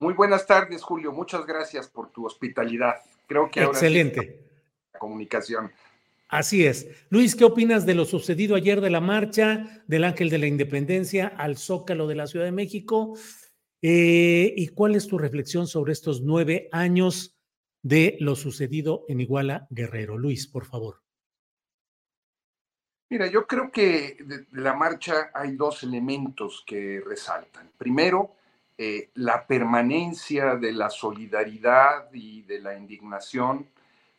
Muy buenas tardes, Julio. Muchas gracias por tu hospitalidad. Creo que ahora Excelente. la comunicación. Así es. Luis, ¿qué opinas de lo sucedido ayer de la marcha del Ángel de la Independencia al Zócalo de la Ciudad de México? Eh, ¿Y cuál es tu reflexión sobre estos nueve años de lo sucedido en Iguala Guerrero? Luis, por favor. Mira, yo creo que de la marcha hay dos elementos que resaltan. Primero, eh, la permanencia de la solidaridad y de la indignación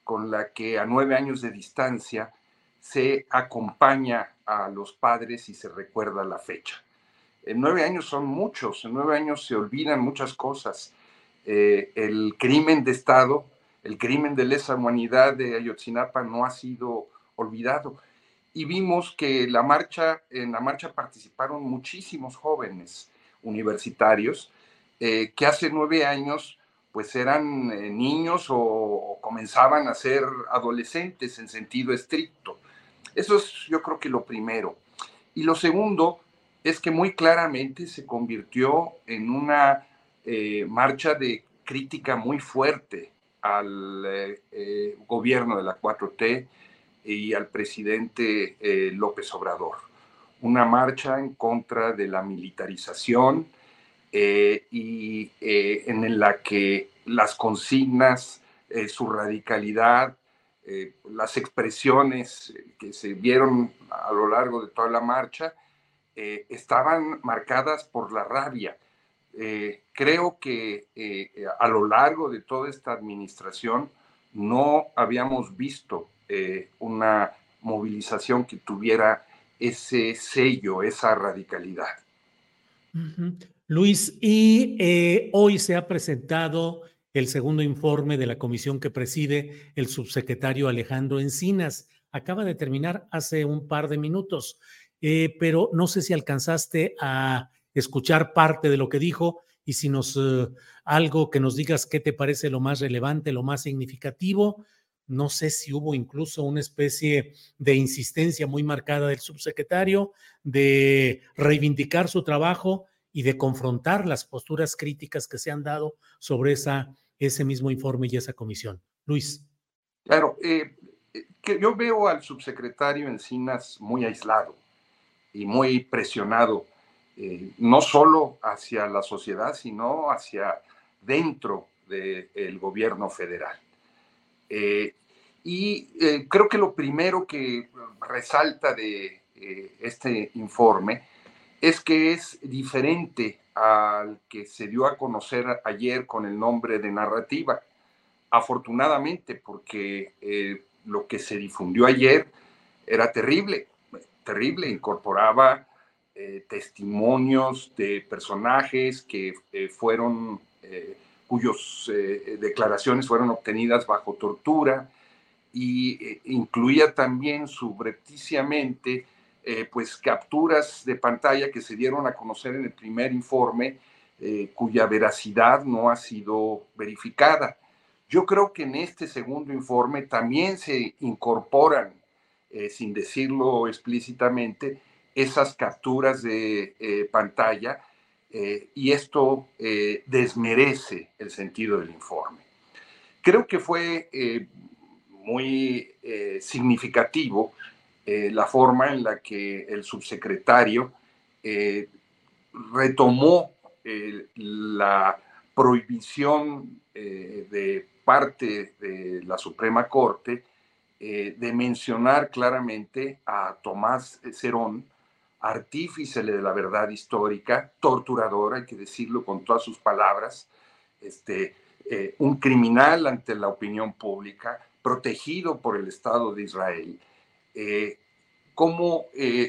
con la que a nueve años de distancia se acompaña a los padres y se recuerda la fecha. En nueve años son muchos, en nueve años se olvidan muchas cosas. Eh, el crimen de Estado, el crimen de lesa humanidad de Ayotzinapa no ha sido olvidado. Y vimos que la marcha, en la marcha participaron muchísimos jóvenes universitarios eh, que hace nueve años pues eran eh, niños o, comenzaban a ser adolescentes en sentido estricto. Eso es yo creo que lo primero. Y lo segundo es que muy claramente se convirtió en una eh, marcha de crítica muy fuerte al gobierno de la 4T y al presidente López Obrador. Una marcha en contra de la militarización, eh, y eh, en la que las consignas, eh, su radicalidad, las expresiones que se vieron a lo largo de toda la marcha, estaban marcadas por la rabia. creo que a lo largo de toda esta administración no habíamos visto una movilización que tuviera ese sello, esa radicalidad. Luis, y eh, hoy se ha presentado el segundo informe de la comisión que preside el subsecretario Alejandro Encinas. Acaba de terminar hace un par de minutos, eh, pero no sé si alcanzaste a escuchar parte de lo que dijo y si nos eh, algo que nos digas qué te parece lo más relevante, lo más significativo. No sé si hubo incluso una especie de insistencia muy marcada del subsecretario de reivindicar su trabajo y de confrontar las posturas críticas que se han dado sobre esa, ese mismo informe y esa comisión. Luis. Claro, eh, que yo veo al subsecretario Encinas muy aislado. y muy presionado, eh, no solo hacia la sociedad, sino hacia dentro del gobierno federal. Eh, y eh, creo que lo primero que resalta de este informe es que es diferente al que se dio a conocer ayer con el nombre de narrativa. Afortunadamente, porque lo que se difundió ayer era terrible, terrible, incorporaba eh, testimonios de personajes que eh, fueron, eh, cuyas declaraciones fueron obtenidas bajo tortura y incluía también subrepticiamente pues capturas de pantalla que se dieron a conocer en el primer informe cuya veracidad no ha sido verificada. Yo creo que en este segundo informe también se incorporan, eh, sin decirlo explícitamente, esas capturas de eh, pantalla eh, y esto desmerece el sentido del informe. Creo que fue muy significativo la forma en la que el subsecretario retomó la prohibición de parte de la Suprema Corte eh, de mencionar claramente a Tomás Cerón, artífice de la verdad histórica, torturador, hay que decirlo con todas sus palabras, este, eh, un criminal ante la opinión pública, protegido por el Estado de Israel, eh, como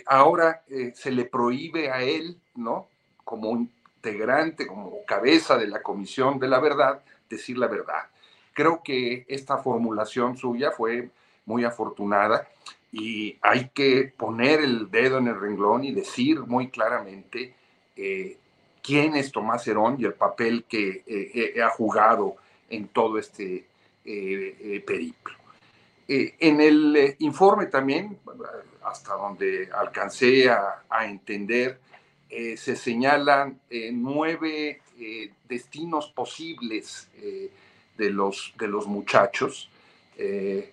ahora se le prohíbe a él, ¿no? Como integrante, como cabeza de la Comisión de la Verdad, decir la verdad. Creo que esta formulación suya fue muy afortunada y hay que poner el dedo en el renglón y decir muy claramente eh, quién es Tomás Herón y el papel que eh, eh, ha jugado en todo este periplo. en el informe también, hasta donde alcancé a, entender, se señalan nueve destinos posibles de los, de los muchachos. Eh,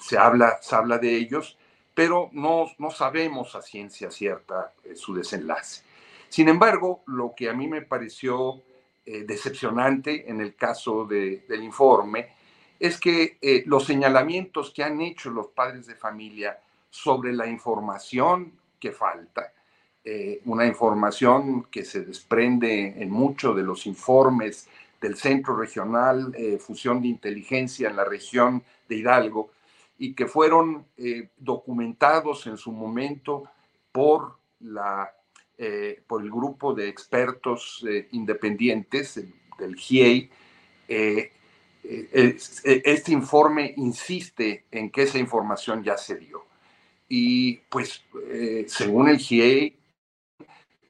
se, habla, se habla de ellos, pero no, no sabemos a ciencia cierta eh, su desenlace. Sin embargo, lo que a mí me pareció eh, decepcionante en el caso del informe es que los señalamientos que han hecho los padres de familia sobre la información que falta, una información que se desprende en muchos de los informes del Centro Regional eh, Fusión de Inteligencia en la región de Hidalgo y que fueron eh, documentados en su momento por, la, eh, por el grupo de expertos independientes del GIEI. Este informe insiste en que esa información ya se dio. Y pues, según el GIEI,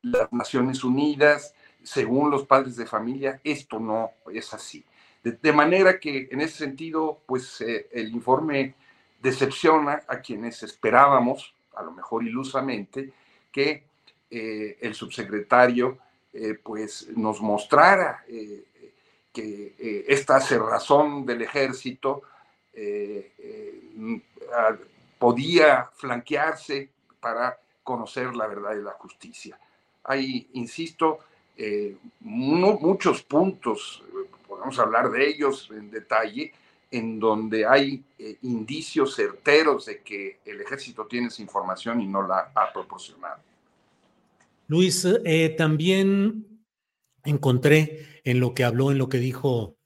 las Naciones Unidas según los padres de familia, esto no es así. De, manera que en ese sentido, pues eh, el informe decepciona a quienes esperábamos, a lo mejor ilusamente, que eh, el subsecretario eh, pues nos mostrara que esta cerrazón del ejército podía flanquearse para conocer la verdad y la justicia. Hay, insisto, eh, muchos puntos, podemos hablar de ellos en detalle, en donde hay eh, indicios certeros de que el ejército tiene esa información y no la ha proporcionado. Luis, eh, también encontré en lo que habló, en lo que dijo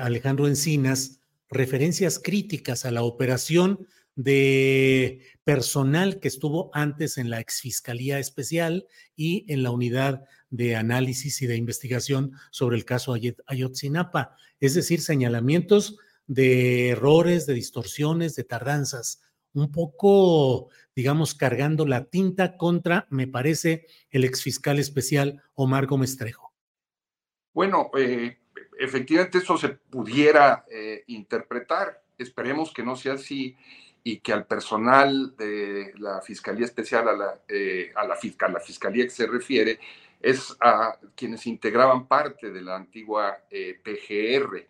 Alejandro Encinas, referencias críticas a la operación de personal que estuvo antes en la exfiscalía especial y en la unidad de análisis y de investigación sobre el caso Ayotzinapa, es decir, señalamientos de errores, de distorsiones, de tardanzas, un poco, digamos, cargando la tinta contra, me parece, el exfiscal especial Omar Gómez Trejo. Bueno, eh, efectivamente eso se pudiera eh, interpretar. Esperemos que no sea así y que al personal de la Fiscalía Especial, a la, eh, a la, la Fiscalía que se refiere, es a quienes integraban parte de la antigua PGR,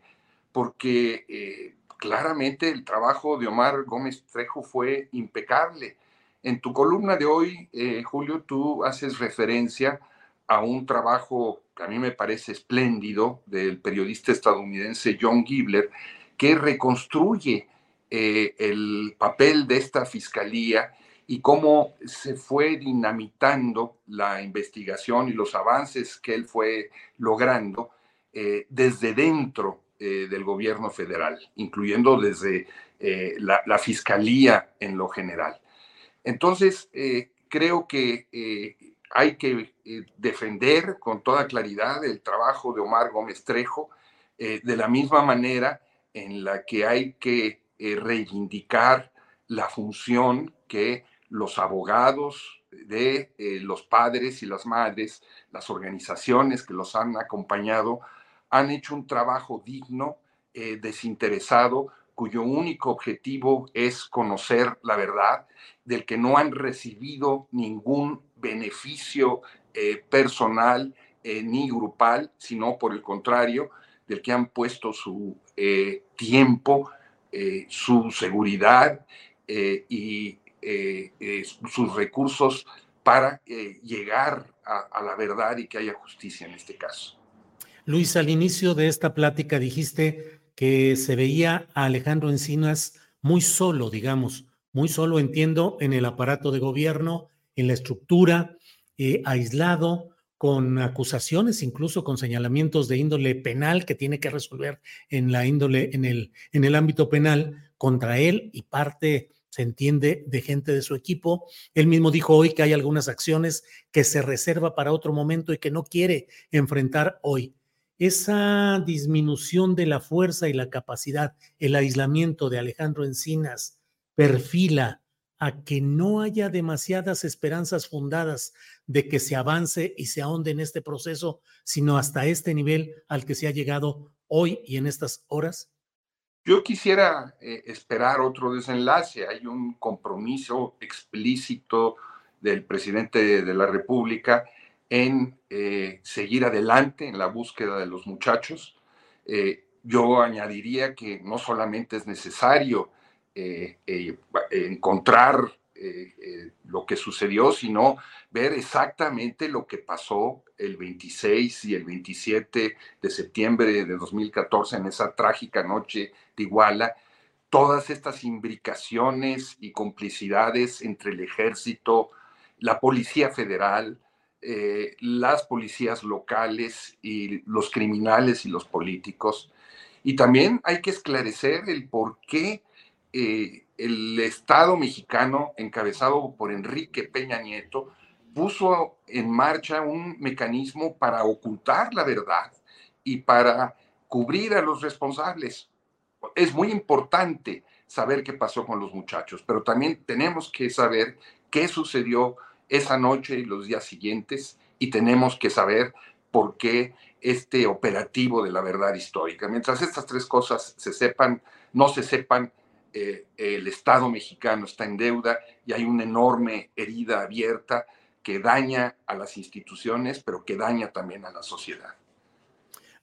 porque claramente el trabajo de Omar Gómez Trejo fue impecable. En tu columna de hoy, Julio, tú haces referencia a un trabajo que a mí me parece espléndido del periodista estadounidense John Gibler, que reconstruye eh, el papel de esta fiscalía y cómo se fue dinamitando la investigación y los avances que él fue logrando eh, desde dentro eh, del gobierno federal, incluyendo desde la, la, fiscalía en lo general. Entonces, creo que hay que defender con toda claridad el trabajo de Omar Gómez Trejo, de la misma manera en la que hay que eh, reivindicar la función que los abogados de eh, los padres y las madres, las organizaciones que los han acompañado, han hecho un trabajo digno, eh, desinteresado, cuyo único objetivo es conocer la verdad, del que no han recibido ningún beneficio personal ni grupal, sino por el contrario, del que han puesto su tiempo, eh, su seguridad eh, y eh, sus recursos para llegar a, la verdad y que haya justicia en este caso. Luis, al inicio de esta plática dijiste que se veía a Alejandro Encinas muy solo, digamos, muy solo, entiendo, en el aparato de gobierno, en la estructura, aislado, con acusaciones, incluso con señalamientos de índole penal que tiene que resolver en la índole, en el, en el ámbito penal contra él y parte, se entiende, de gente de su equipo. Él mismo dijo hoy que hay algunas acciones que se reserva para otro momento y que no quiere enfrentar hoy. Esa disminución de la fuerza y la capacidad, el aislamiento de Alejandro Encinas, perfila a que no haya demasiadas esperanzas fundadas de que se avance y se ahonde en este proceso, sino hasta este nivel al que se ha llegado hoy y en estas horas? Yo quisiera eh, esperar otro desenlace. Hay un compromiso explícito del presidente de la República en eh, seguir adelante en la búsqueda de los muchachos. Eh, yo añadiría que no solamente es necesario eh, eh, encontrar eh, lo que sucedió, sino ver exactamente lo que pasó el 26 y el 27 de septiembre de 2014 en esa trágica noche de Iguala, todas estas imbricaciones y complicidades entre el ejército, la Policía Federal, las policías locales y los criminales y los políticos. Y también hay que esclarecer el por qué eh, el Estado mexicano, encabezado por Enrique Peña Nieto, puso en marcha un mecanismo para ocultar la verdad y para cubrir a los responsables. Es muy importante saber qué pasó con los muchachos, pero también tenemos que saber qué sucedió esa noche y los días siguientes y tenemos que saber por qué este operativo de la verdad histórica. Mientras estas tres cosas se sepan, no se sepan, eh, el Estado mexicano está en deuda y hay una enorme herida abierta que daña a las instituciones, pero que daña también a la sociedad.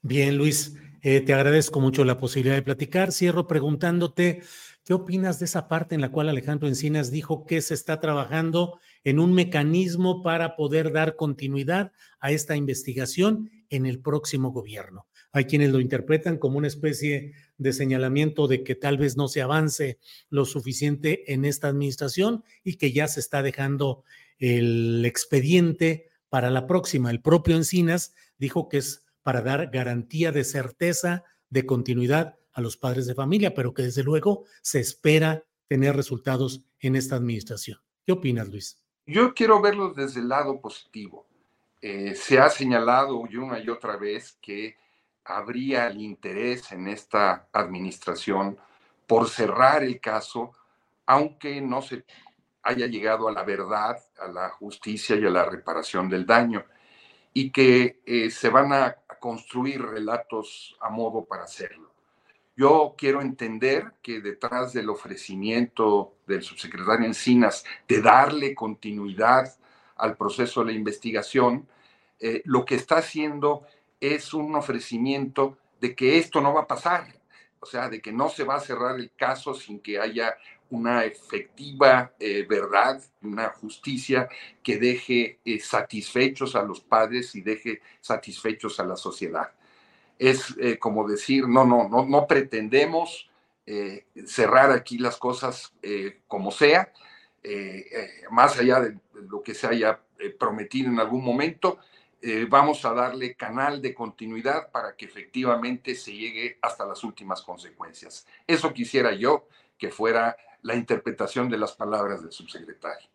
Bien, Luis, eh, te agradezco mucho la posibilidad de platicar. Cierro preguntándote, ¿qué opinas de esa parte en la cual Alejandro Encinas dijo que se está trabajando en un mecanismo para poder dar continuidad a esta investigación en el próximo gobierno? Hay quienes lo interpretan como una especie de señalamiento de que tal vez no se avance lo suficiente en esta administración y que ya se está dejando el expediente para la próxima. El propio Encinas dijo que es para dar garantía de certeza de continuidad a los padres de familia, pero que desde luego se espera tener resultados en esta administración. ¿Qué opinas, Luis? Yo quiero verlo desde el lado positivo. Eh, se ha señalado una y otra vez que habría el interés en esta administración por cerrar el caso, aunque no se haya llegado a la verdad, a la justicia y a la reparación del daño, y que eh, se van a construir relatos a modo para hacerlo. Yo quiero entender que detrás del ofrecimiento del subsecretario Encinas de darle continuidad al proceso de la investigación, eh, lo que está haciendo es un ofrecimiento de que esto no va a pasar, o sea, de que no se va a cerrar el caso sin que haya una efectiva eh, verdad, una justicia que deje eh, satisfechos a los padres y deje satisfechos a la sociedad. Es eh, como decir, no, no, no, no pretendemos cerrar aquí las cosas como sea, más allá de lo que se haya prometido en algún momento, vamos a darle canal de continuidad para que efectivamente se llegue hasta las últimas consecuencias. Eso quisiera yo que fuera la interpretación de las palabras del subsecretario.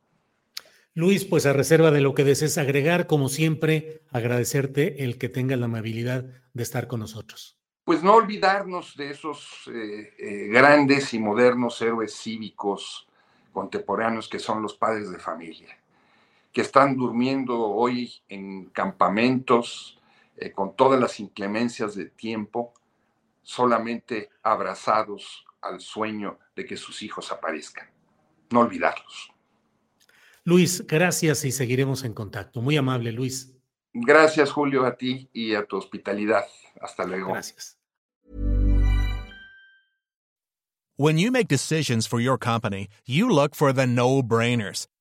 Luis, pues a reserva de lo que desees agregar, como siempre, agradecerte el que tenga la amabilidad de estar con nosotros. Pues no olvidarnos de esos eh, eh, grandes y modernos héroes cívicos contemporáneos que son los padres de familia, que están durmiendo hoy en campamentos eh, con todas las inclemencias de tiempo, solamente abrazados al sueño de que sus hijos aparezcan. No olvidarlos. Luis, gracias y seguiremos en contacto. Muy amable, Luis. Gracias, Julio, a ti y a tu hospitalidad. Hasta luego. Gracias. When you make decisions for your company, you look for the no-brainers.